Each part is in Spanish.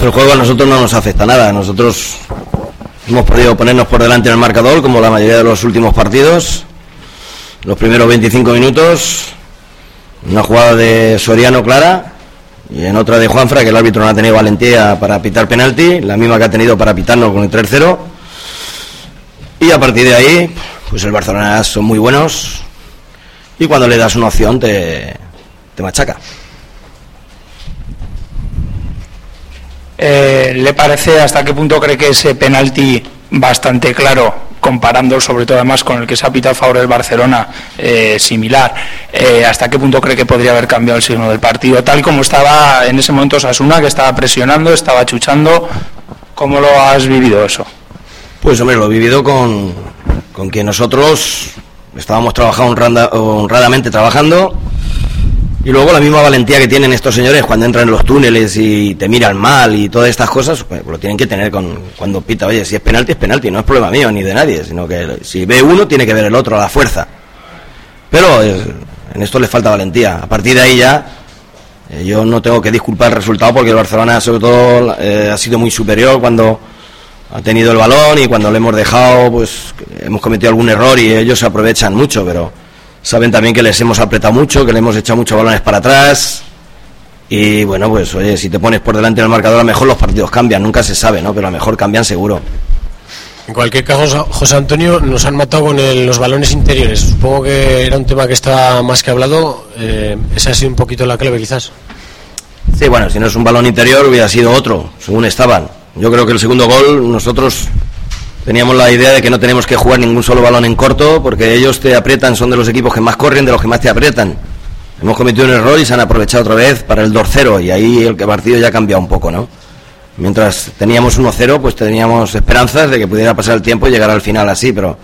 El juego a nosotros no nos afecta nada. Nosotros hemos podido ponernos por delante en el marcador, como la mayoría de los últimos partidos. Los primeros 25 minutos, una jugada de Soriano clara y en otra de Juanfra, que el árbitro no ha tenido valentía para pitar penalti, la misma que ha tenido para pitarnos con el 3-0. Y a partir de ahí, pues el Barcelona son muy buenos y cuando le das una opción te, te machaca. Eh, ¿Le parece hasta qué punto cree que ese penalti bastante claro, comparando sobre todo además con el que se ha pitado a favor del Barcelona, eh, similar, eh, hasta qué punto cree que podría haber cambiado el signo del partido? Tal como estaba en ese momento Sasuna, que estaba presionando, estaba chuchando, ¿cómo lo has vivido eso? Pues hombre, lo he vivido con, con que nosotros estábamos trabajando honrada- honradamente trabajando y luego la misma valentía que tienen estos señores cuando entran en los túneles y te miran mal y todas estas cosas, pues lo tienen que tener con cuando pita, oye, si es penalti es penalti, no es problema mío ni de nadie, sino que si ve uno tiene que ver el otro a la fuerza. Pero eh, en esto les falta valentía. A partir de ahí ya eh, yo no tengo que disculpar el resultado porque el Barcelona sobre todo eh, ha sido muy superior cuando ha tenido el balón y cuando le hemos dejado pues hemos cometido algún error y ellos se aprovechan mucho, pero saben también que les hemos apretado mucho, que le hemos echado muchos balones para atrás y bueno pues oye si te pones por delante del marcador a lo mejor los partidos cambian, nunca se sabe, ¿no? Pero a lo mejor cambian seguro. En cualquier caso, José Antonio, nos han matado con el- los balones interiores. Supongo que era un tema que estaba más que hablado. Eh, esa ha sido un poquito la clave, quizás. Sí, bueno, si no es un balón interior hubiera sido otro, según estaban. Yo creo que el segundo gol nosotros teníamos la idea de que no tenemos que jugar ningún solo balón en corto porque ellos te aprietan, son de los equipos que más corren, de los que más te aprietan. Hemos cometido un error y se han aprovechado otra vez para el 2-0 y ahí el partido ya ha cambiado un poco, ¿no? Mientras teníamos 1-0, pues teníamos esperanzas de que pudiera pasar el tiempo y llegar al final así, pero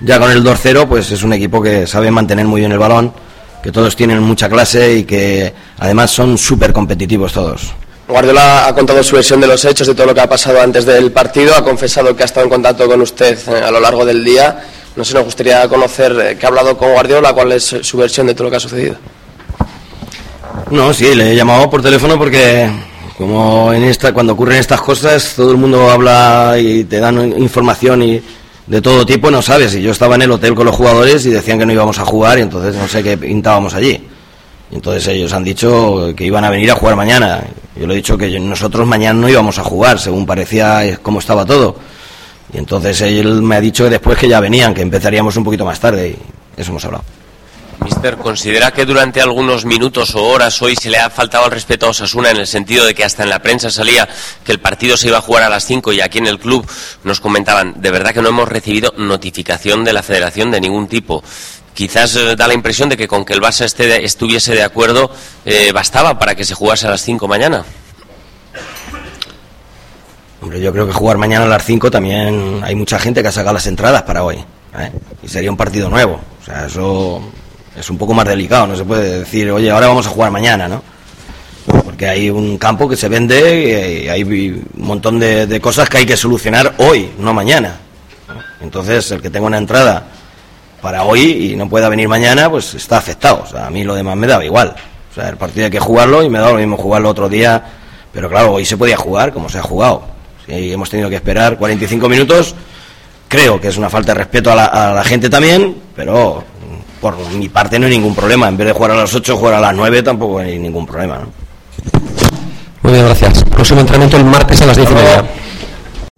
ya con el 2-0, pues es un equipo que sabe mantener muy bien el balón, que todos tienen mucha clase y que además son súper competitivos todos. Guardiola ha contado su versión de los hechos, de todo lo que ha pasado antes del partido, ha confesado que ha estado en contacto con usted eh, a lo largo del día. No sé, nos gustaría conocer eh, que ha hablado con Guardiola, cuál es su versión de todo lo que ha sucedido. No, sí, le he llamado por teléfono porque como en esta, cuando ocurren estas cosas, todo el mundo habla y te dan información y de todo tipo, no sabes. Y yo estaba en el hotel con los jugadores y decían que no íbamos a jugar y entonces no sé qué pintábamos allí. Entonces ellos han dicho que iban a venir a jugar mañana. Yo le he dicho que nosotros mañana no íbamos a jugar, según parecía eh, cómo estaba todo. Y entonces él me ha dicho que después que ya venían, que empezaríamos un poquito más tarde y eso hemos hablado. Mister, ¿considera que durante algunos minutos o horas hoy se le ha faltado el respeto a Osasuna en el sentido de que hasta en la prensa salía que el partido se iba a jugar a las 5 y aquí en el club nos comentaban, de verdad que no hemos recibido notificación de la federación de ningún tipo? Quizás eh, da la impresión de que con que el Barça esté estuviese de acuerdo eh, bastaba para que se jugase a las 5 mañana. Hombre, yo creo que jugar mañana a las 5 también hay mucha gente que ha sacado las entradas para hoy. ¿eh? Y sería un partido nuevo. O sea, eso es un poco más delicado. No se puede decir, oye, ahora vamos a jugar mañana, ¿no? Porque hay un campo que se vende y hay un montón de cosas que hay que solucionar hoy, no mañana. Entonces, el que tenga una entrada para hoy y no pueda venir mañana, pues está afectado. O sea, a mí lo demás me daba igual. O sea, el partido hay que jugarlo y me da lo mismo jugarlo otro día. Pero claro, hoy se podía jugar como se ha jugado. Si hemos tenido que esperar 45 minutos, creo que es una falta de respeto a la, a la gente también, pero por mi parte no hay ningún problema. En vez de jugar a las 8, jugar a las 9 tampoco hay ningún problema. ¿no? Muy bien, gracias. Próximo entrenamiento el martes a las 10 y media.